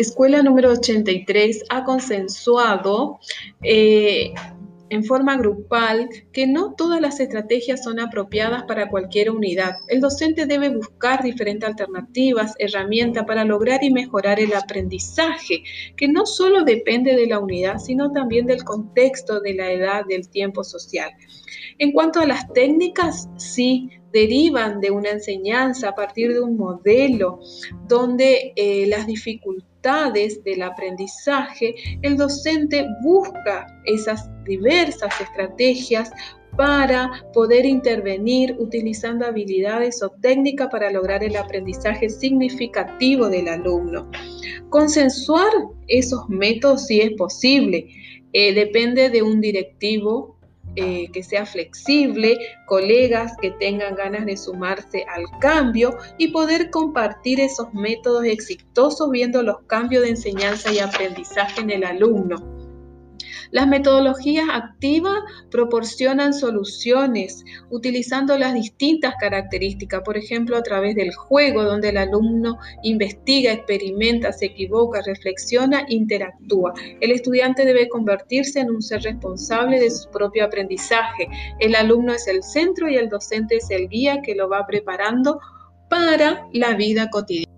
escuela número 83 ha consensuado eh, en forma grupal que no todas las estrategias son apropiadas para cualquier unidad. El docente debe buscar diferentes alternativas, herramientas para lograr y mejorar el aprendizaje, que no solo depende de la unidad, sino también del contexto, de la edad, del tiempo social. En cuanto a las técnicas, sí, derivan de una enseñanza a partir de un modelo donde eh, las dificultades del aprendizaje, el docente busca esas diversas estrategias para poder intervenir utilizando habilidades o técnicas para lograr el aprendizaje significativo del alumno. Consensuar esos métodos si es posible. Eh, depende de un directivo eh, que sea flexible, colegas que tengan ganas de sumarse al cambio y poder compartir esos métodos exitosos viendo los cambios de enseñanza y aprendizaje en el alumno. Las metodologías activas proporcionan soluciones utilizando las distintas características, por ejemplo, a través del juego, donde el alumno investiga, experimenta, se equivoca, reflexiona, interactúa. El estudiante debe convertirse en un ser responsable de su propio aprendizaje. El alumno es el centro y el docente es el guía que lo va preparando para la vida cotidiana.